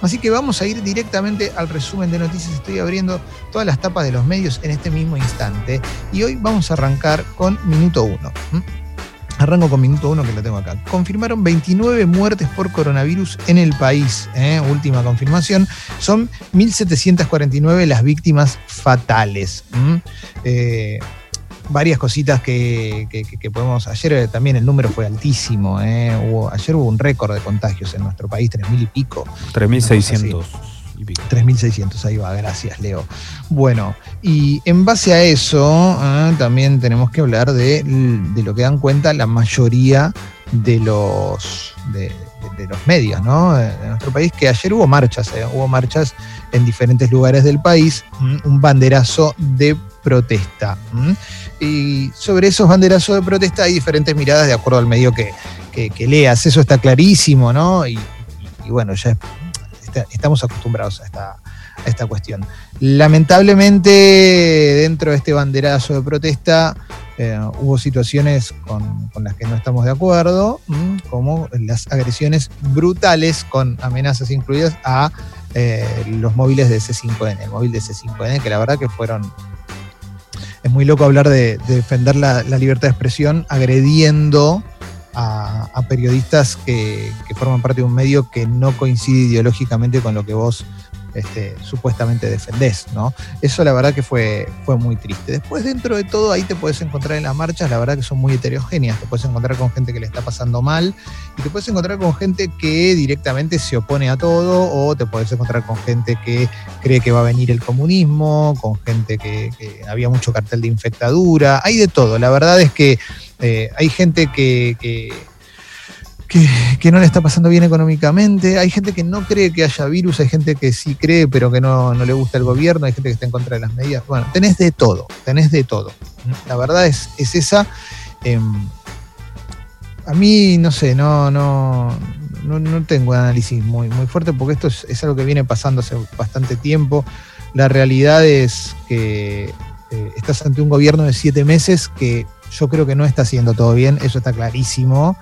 Así que vamos a ir directamente al resumen de noticias. Estoy abriendo todas las tapas de los medios en este mismo instante. Y hoy vamos a arrancar con minuto uno. Arranco con minuto uno que lo tengo acá. Confirmaron 29 muertes por coronavirus en el país. ¿eh? Última confirmación. Son 1.749 las víctimas fatales. Eh, varias cositas que, podemos. Ayer eh, también el número fue altísimo. Hubo, ayer hubo un récord de contagios en nuestro país, 3.000 y pico. 3.600. 3.600, ahí va, gracias Leo. Bueno, y en base a eso ah, también tenemos que hablar de, lo que dan cuenta la mayoría de los, de, los medios ¿no? de nuestro país, que ayer hubo marchas, eh, hubo marchas en diferentes lugares del país, un banderazo de protesta. Y sobre esos banderazos de protesta hay diferentes miradas de acuerdo al medio que, leas, eso está clarísimo, ¿no? Y, bueno, ya es estamos acostumbrados a esta, esta cuestión. Lamentablemente, dentro de este banderazo de protesta, eh, hubo situaciones con, las que no estamos de acuerdo, como las agresiones brutales con amenazas incluidas a eh, los móviles de C5N, el móvil de C5N, que la verdad que fueron... Es muy loco hablar de, defender la, la, libertad de expresión agrediendo a, periodistas que, forman parte de un medio que no coincide ideológicamente con lo que vos este, supuestamente defendés, ¿no? Eso la verdad que fue, fue muy triste. Después dentro de todo ahí te puedes encontrar en las marchas, la verdad que son muy heterogéneas, te puedes encontrar con gente que le está pasando mal y te puedes encontrar con gente que directamente se opone a todo o te puedes encontrar con gente que cree que va a venir el comunismo, con gente que, había mucho cartel de infectadura, hay de todo, la verdad es que eh, hay gente que, que, no le está pasando bien económicamente, hay gente que no cree que haya virus, hay gente que sí cree pero que no, le gusta el gobierno, hay gente que está en contra de las medidas. Bueno, tenés de todo, tenés de todo. La verdad es, es esa. Em, a mí, no sé, no, no, no, tengo un análisis muy, muy fuerte porque esto es, es, algo que viene pasando hace bastante tiempo. La realidad es que eh, estás ante un gobierno de siete meses que yo creo que no está haciendo todo bien, eso está clarísimo,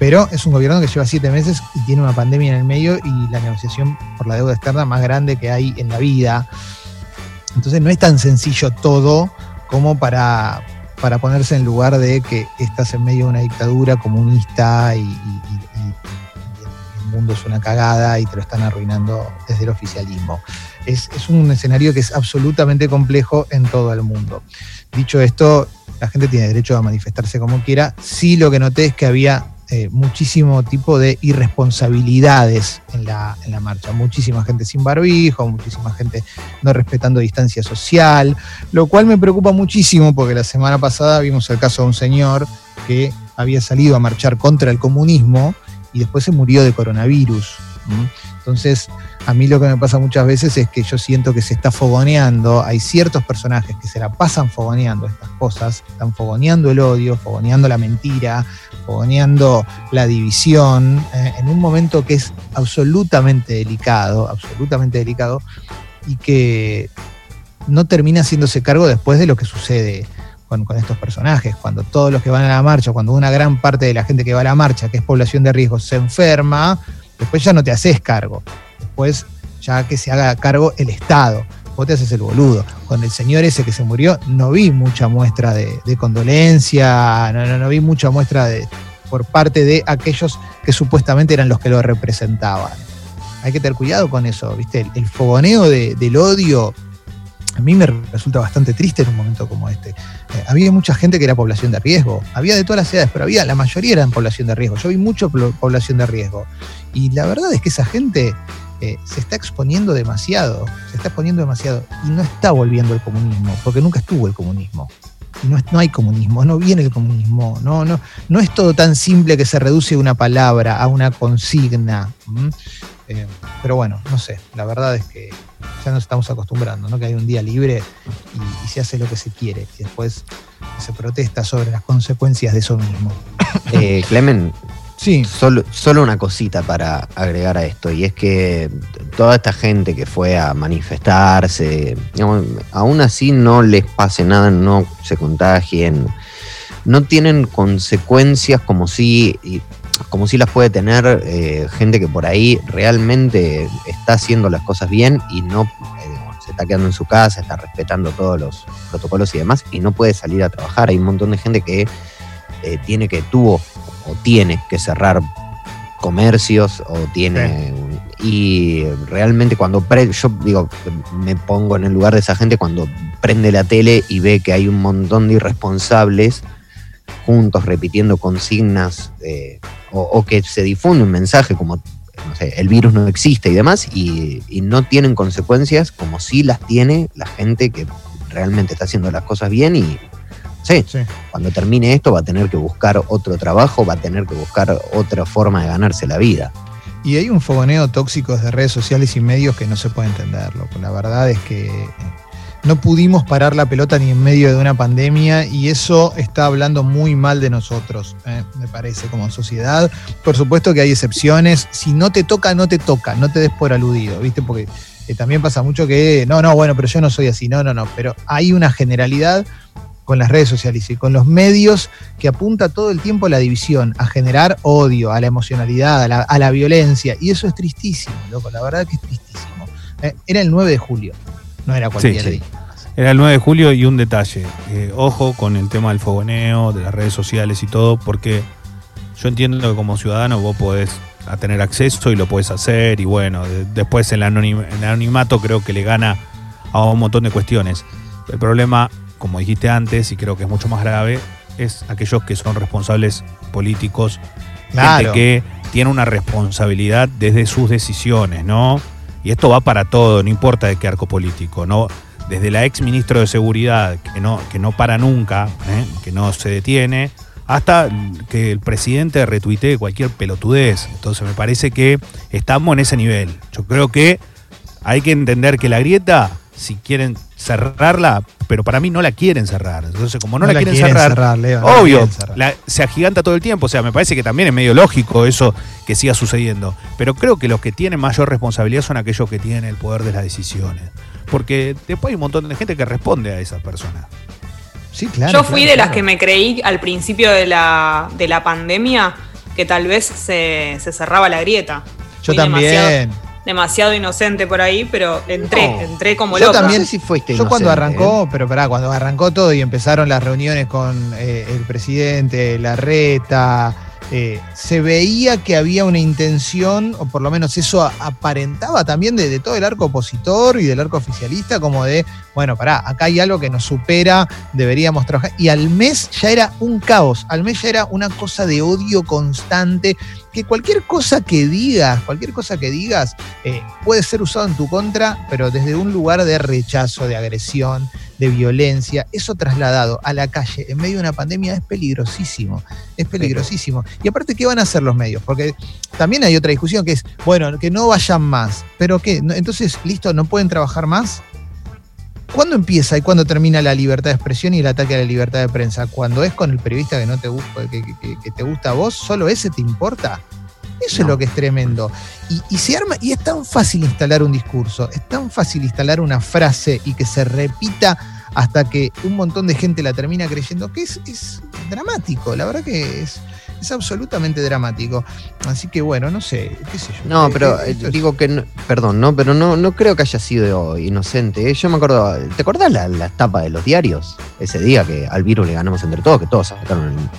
pero es un gobierno que lleva siete meses y tiene una pandemia en el medio y la negociación por la deuda externa más grande que hay en la vida. Entonces no es tan sencillo todo como para, para ponerse en lugar de que estás en medio de una dictadura comunista y, el mundo es una cagada y te lo están arruinando desde el oficialismo. Es, es un escenario que es absolutamente complejo en todo el mundo. Dicho esto, la gente tiene derecho a manifestarse como quiera. Sí lo que noté es que había eh, muchísimo tipo de irresponsabilidades en la, en la marcha. Muchísima gente sin barbijo, muchísima gente no respetando distancia social, lo cual me preocupa muchísimo porque la semana pasada vimos el caso de un señor que había salido a marchar contra el comunismo y después se murió de coronavirus. Entonces, a mí lo que me pasa muchas veces es que yo siento que se está fogoneando, hay ciertos personajes que se la pasan fogoneando estas cosas, están fogoneando el odio, fogoneando la mentira, fogoneando la división, eh, en un momento que es absolutamente delicado, absolutamente delicado, y que no termina haciéndose cargo después de lo que sucede con, con, estos personajes. Cuando todos los que van a la marcha, cuando una gran parte de la gente que va a la marcha, que es población de riesgo, se enferma, después ya no te haces cargo después ya que se haga cargo el Estado. Vos te haces el boludo. Con el señor ese que se murió, no vi mucha muestra de, condolencia, no, vi mucha muestra de, por parte de aquellos que supuestamente eran los que lo representaban. Hay que tener cuidado con eso, ¿viste? El, fogoneo del odio a mí me resulta bastante triste en un momento como este. Eh, había mucha gente que era población de riesgo, había de todas las edades, pero había, la mayoría eran población de riesgo. Yo vi mucho población de riesgo. Y la verdad es que esa gente eh, se está exponiendo demasiado, se está exponiendo demasiado y no está volviendo el comunismo, porque nunca estuvo el comunismo. No, no hay comunismo, no viene el comunismo, no, no, no es todo tan simple que se reduce una palabra, a una consigna. Eh, pero bueno, no sé, la verdad es que ya nos estamos acostumbrando, ¿no? que hay un día libre y, se hace lo que se quiere y después se protesta sobre las consecuencias de eso mismo. Eh, Clemen, Sí. Solo, solo una cosita para agregar a esto, y es que toda esta gente que fue a manifestarse, aún así no les pase nada, no se contagien, no tienen consecuencias como si, como si las puede tener eh, gente que por ahí realmente está haciendo las cosas bien y no eh, se está quedando en su casa, está respetando todos los protocolos y demás y no puede salir a trabajar. Hay un montón de gente que eh, tiene que, tuvo o tiene que cerrar comercios o tiene... Y realmente cuando yo digo, me pongo en el lugar de esa gente cuando prende la tele y ve que hay un montón de irresponsables juntos repitiendo consignas eh, o, que se difunde un mensaje como no sé, el virus no existe y demás y, no tienen consecuencias como si las tiene la gente que realmente está haciendo las cosas bien y sí, cuando termine esto va a tener que buscar otro trabajo, va a tener que buscar otra forma de ganarse la vida. Y hay un fogoneo tóxico de redes sociales y medios que no se puede entender, La verdad es que no pudimos parar la pelota ni en medio de una pandemia y eso está hablando muy mal de nosotros, ¿eh? me parece, como sociedad. Por supuesto que hay excepciones, si no te toca, no te toca, no te des por aludido, ¿viste? Porque eh, también pasa mucho que, no, no, bueno, pero yo no soy así, no, no, no, pero hay una generalidad con las redes sociales y con los medios que apunta todo el tiempo a la división, a generar odio, a la emocionalidad, a la, violencia, y eso es tristísimo, loco, la verdad que es tristísimo. ¿eh? era el 9 de julio. No era cualquier día. Era el 9 de julio y un detalle. Eh, ojo con el tema del fogoneo, de las redes sociales y todo, porque yo entiendo que como ciudadano vos podés tener acceso y lo podés hacer y bueno, después el, el anonimato creo que le gana a un montón de cuestiones. El problema, como dijiste antes, y creo que es mucho más grave, es aquellos que son responsables políticos, gente que tiene una responsabilidad desde sus decisiones, ¿no? Y esto va para todo, no importa de qué arco político, ¿no? Desde la ex ministro de Seguridad, que no, que no para nunca, ¿eh? que no se detiene, hasta que el presidente retuitee cualquier pelotudez. Entonces me parece que estamos en ese nivel. Yo creo que hay que entender que la grieta, si quieren cerrarla, pero para mí no la quieren cerrar. Entonces, como no, la, quieren, cerrar, obvio, se agiganta todo el tiempo. O sea, me parece que también es medio lógico eso que siga sucediendo. Pero creo que los que tienen mayor responsabilidad son aquellos que tienen el poder de las decisiones. Porque después hay un montón de gente que responde a esas personas. Sí, claro. Yo fui de las que me creí al principio de la, de la pandemia que tal vez se, cerraba la grieta. Yo también demasiado inocente por ahí, pero entré, entré como yo También, si fuiste yo cuando arrancó, ¿eh? pero pará, cuando arrancó todo y empezaron las reuniones con eh, el presidente, la reta, eh, se veía que había una intención, o por lo menos eso aparentaba también de, todo el arco opositor y del arco oficialista, como de, bueno, pará, acá hay algo que nos supera, deberíamos trabajar. Y al mes ya era un caos, al mes ya era una cosa de odio constante, que cualquier cosa que digas, cualquier cosa que digas, eh, puede ser usado en tu contra, pero desde un lugar de rechazo, de agresión, de violencia, eso trasladado a la calle en medio de una pandemia es peligrosísimo, es peligrosísimo. Y aparte, ¿qué van a hacer los medios? Porque también hay otra discusión que es, bueno, que no vayan más, pero ¿qué? Entonces, listo, ¿no pueden trabajar más? ¿Cuándo empieza y cuándo termina la libertad de expresión y el ataque a la libertad de prensa? ¿Cuando es con el periodista que no te gusta, que, te gusta a vos? ¿Solo ese te importa? Eso es lo que es tremendo. Y, se arma, y es tan fácil instalar un discurso, es tan fácil instalar una frase y que se repita hasta que un montón de gente la termina creyendo, que es, es dramático, la verdad que es, es absolutamente dramático. Así que bueno, no sé, qué sé yo. No, pero eh, digo que, perdón, no, pero no, no creo que haya sido inocente. Yo me acuerdo, ¿te acordás la, la tapa de los diarios? Ese día que al virus le ganamos entre todos, que todos sacaron el...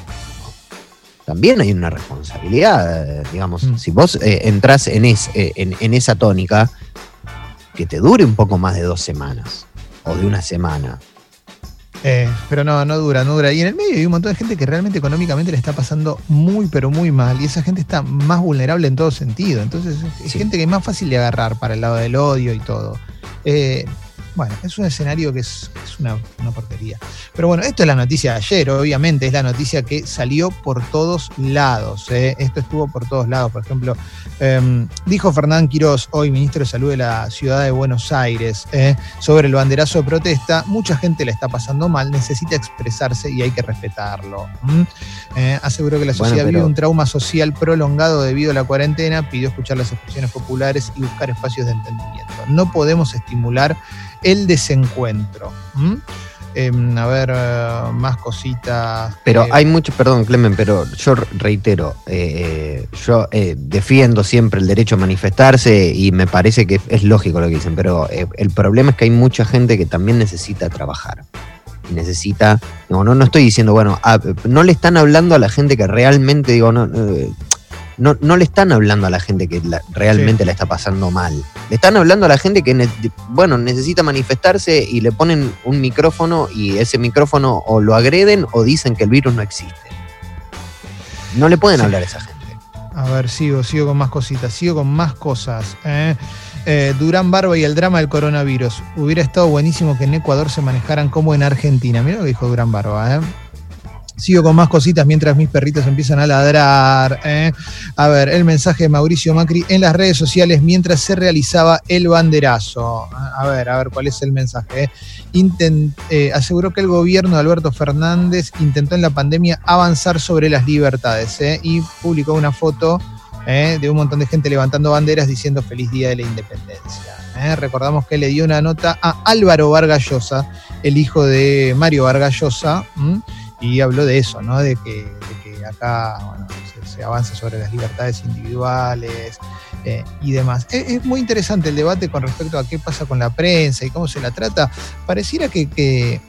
También hay una responsabilidad, digamos, mm. si vos eh, entras en, es, eh, en esa tónica, que te dure un poco más de dos semanas o de una semana eh, pero no, no dura, no dura. Y en el medio hay un montón de gente que realmente económicamente le está pasando muy, pero muy mal. Y esa gente está más vulnerable en todo sentido. Entonces es gente que es más fácil de agarrar para el lado del odio y todo. Eh, bueno, es un escenario que es, una, porquería. Pero bueno, esto es la noticia de ayer, obviamente, es la noticia que salió por todos lados. ¿eh? Esto estuvo por todos lados. Por ejemplo, em, dijo Fernán Quirós, hoy ministro de Salud de la ciudad de Buenos Aires, ¿eh? sobre el banderazo de protesta. Mucha gente le está pasando mal, necesita expresarse y hay que respetarlo. ¿Eh? aseguró que la sociedad vive un trauma social prolongado debido a la cuarentena, pidió escuchar las expresiones populares y buscar espacios de entendimiento. No podemos estimular el desencuentro. Em, a ver, eh, más cositas. Pero hay mucho, perdón, Clemen, pero yo reitero, eh, yo defiendo siempre el derecho a manifestarse y me parece que es lógico lo que dicen, pero el problema es que hay mucha gente que también necesita trabajar necesita, no, no, estoy diciendo, bueno, no le están hablando a la gente que realmente, digo, no, no, no le están hablando a la gente que realmente la está pasando mal. Le están hablando a la gente que, bueno, necesita manifestarse y le ponen un micrófono y ese micrófono o lo agreden o dicen que el virus no existe. No le pueden hablar a esa gente. A ver, sigo, sigo con más cositas, sigo con más cosas. ¿eh? Eh, Durán Barba y el drama del coronavirus. Hubiera estado buenísimo que en Ecuador se manejaran como en Argentina. Mira lo que dijo Durán Barba, ¿eh? Sigo con más cositas mientras mis perritos empiezan a ladrar. ¿eh? A ver, el mensaje de Mauricio Macri en las redes sociales mientras se realizaba el banderazo. A ver, a ver cuál es el mensaje. ¿eh? aseguró que el gobierno de Alberto Fernández intentó en la pandemia avanzar sobre las libertades y publicó una foto ¿eh? de un montón de gente levantando banderas diciendo feliz día de la independencia. ¿eh? Recordamos que le dio una nota a Álvaro Vargallosa, el hijo de Mario Vargallosa, y habló de eso, ¿no? de, que, acá se, avanza sobre las libertades individuales. Eh, y demás. Es, muy interesante el debate con respecto a qué pasa con la prensa y cómo se la trata. Pareciera que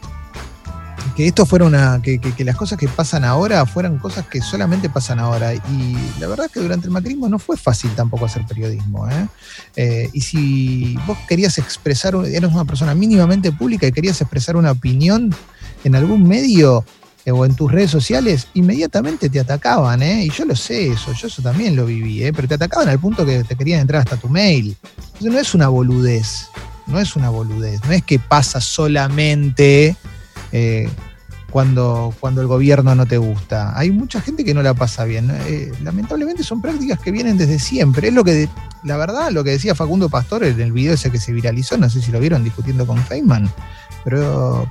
que esto fuera una. Que, las cosas que pasan ahora fueran cosas que solamente pasan ahora. Y la verdad es que durante el macrismo no fue fácil tampoco hacer periodismo. ¿eh? Eh, y si vos querías expresar, eras una persona mínimamente pública y querías expresar una opinión en algún medio o en tus redes sociales, inmediatamente te atacaban, Y yo lo sé eso, yo eso también lo viví, Pero te atacaban al punto que te querían entrar hasta tu mail. Eso no es una boludez, no es una boludez, no es que pasa solamente eh, cuando, cuando el gobierno no te gusta. Hay mucha gente que no la pasa bien. Eh, lamentablemente son prácticas que vienen desde siempre. Es lo que, la verdad, lo que decía Facundo Pastor en el video ese que se viralizó, no sé si lo vieron discutiendo con Feynman, pero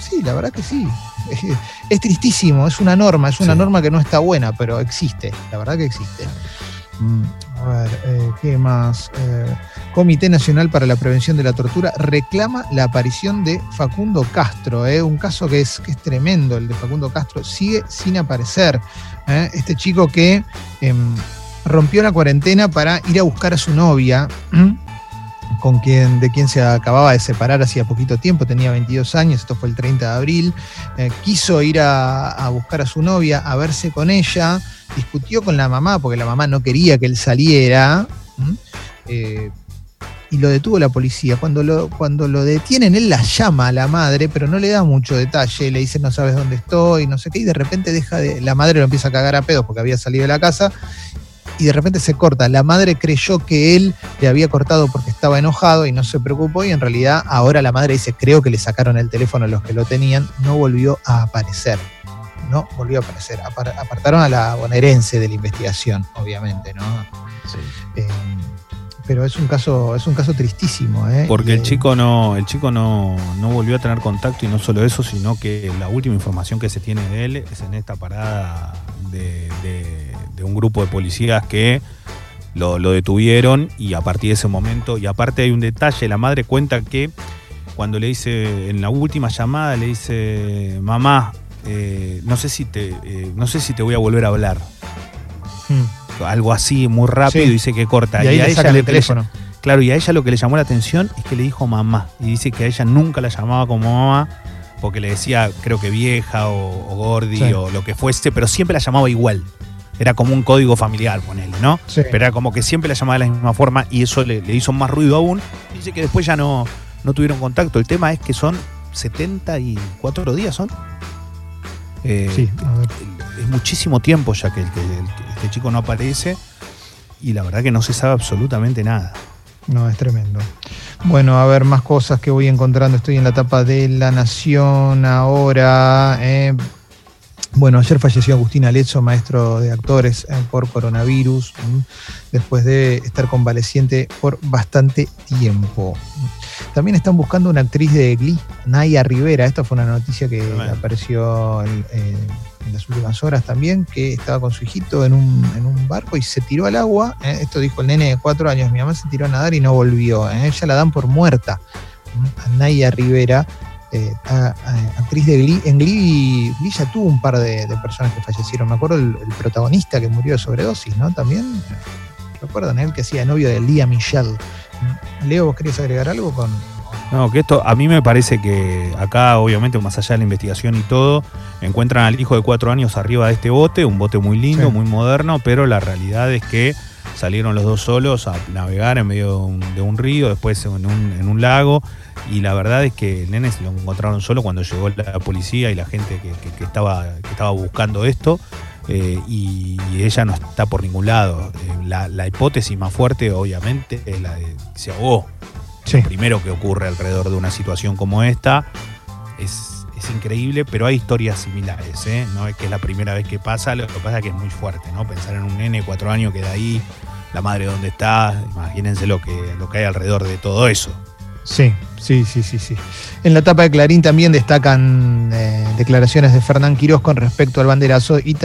sí, la verdad que sí. Es, tristísimo, es una norma, es una norma que no está buena, pero existe, la verdad que existe. Mm, a ver, eh, ¿qué más? Eh, Comité Nacional para la Prevención de la Tortura reclama la aparición de Facundo Castro, eh, un caso que es, que es tremendo, el de Facundo Castro, sigue sin aparecer. Este chico que em, rompió la cuarentena para ir a buscar a su novia, con quien, de quien se acababa de separar hacía poquito tiempo, tenía 22 años, esto fue el 30 de abril, quiso ir a buscar a su novia, a verse con ella discutió con la mamá porque la mamá no quería que él saliera. Eh, y lo detuvo la policía. Cuando lo, cuando lo detienen, él la llama a la madre, pero no le da mucho detalle. Le dice, no sabes dónde estoy, no sé qué. Y de repente deja de. La madre lo empieza a cagar a pedos porque había salido de la casa. Y de repente se corta. La madre creyó que él le había cortado porque estaba enojado y no se preocupó. Y en realidad, ahora la madre dice, creo que le sacaron el teléfono a los que lo tenían. No volvió a aparecer no volvió a aparecer. apartaron a la bonaerense de la investigación, obviamente, ¿no? Sí. Eh, pero es un caso, es un caso tristísimo, ¿eh? Porque el chico no, el chico no, volvió a tener contacto y no solo eso, sino que la última información que se tiene de él es en esta parada de, un grupo de policías que lo, lo, detuvieron y a partir de ese momento, y aparte hay un detalle, la madre cuenta que cuando le dice, en la última llamada le dice, mamá, eh, no sé si te eh, no sé si te voy a volver a hablar. Hmm. Algo así muy rápido y dice que corta. Y, a ella el teléfono. claro, y a ella lo que le llamó la atención es que le dijo mamá. Y dice que a ella nunca la llamaba como mamá porque le decía, creo que vieja o, gordi o lo que fuese, pero siempre la llamaba igual. Era como un código familiar, ponele, ¿no? Pero era como que siempre la llamaba de la misma forma y eso le, hizo más ruido aún. Dice que después ya no, no tuvieron contacto. El tema es que son 74 días, ¿son? Eh, sí, es muchísimo tiempo ya que, este chico no aparece y la verdad que no se sabe absolutamente nada. No, es tremendo. Bueno, a ver más cosas que voy encontrando. Estoy en la etapa de La Nación ahora. Eh. Bueno, ayer falleció Agustín Alezzo, maestro de actores eh, por coronavirus, después de estar convaleciente por bastante tiempo. También están buscando una actriz de Glee, Naya Rivera. Esta fue una noticia que apareció en, las últimas horas también, que estaba con su hijito en un, barco y se tiró al agua. ¿eh? Esto dijo el nene de cuatro años. Mi mamá se tiró a nadar y no volvió. ¿eh? Ella la dan por muerta. A Naya Rivera. Eh, actriz de Glee. En Glee, Glee ya tuvo un par de, personas que fallecieron. Me acuerdo el, protagonista que murió de sobredosis, ¿no? También. ¿Recuerdan él que hacía novio de Lía Michelle? Leo, ¿vos querías agregar algo con, no, que esto a mí me parece que acá, obviamente, más allá de la investigación y todo, encuentran al hijo de cuatro años arriba de este bote, un bote muy lindo, muy moderno, pero la realidad es que salieron los dos solos a navegar en medio de un, río, después en un, lago, y la verdad es que el nene se lo encontraron solo cuando llegó la policía y la gente que, estaba, que estaba buscando esto. Eh, y, ella no está por ningún lado. Eh, la, la, hipótesis más fuerte, obviamente, es la de que se ahogó primero que ocurre alrededor de una situación como esta. Es, increíble, pero hay historias similares, ¿eh? No es que es la primera vez que pasa, lo que pasa es que es muy fuerte, ¿no? Pensar en un nene cuatro años que da ahí, la madre donde está, imagínense lo que, lo que hay alrededor de todo eso. Sí, sí, sí, sí, sí. En la etapa de Clarín también destacan eh, declaraciones de Fernán Quirós con respecto al banderazo y,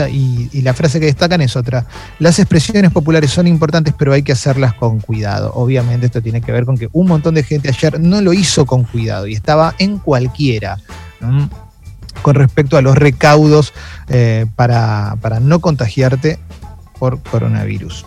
la frase que destacan es otra. Las expresiones populares son importantes, pero hay que hacerlas con cuidado. Obviamente esto tiene que ver con que un montón de gente ayer no lo hizo con cuidado y estaba en cualquiera. Con respecto a los recaudos eh, para, para no contagiarte por coronavirus.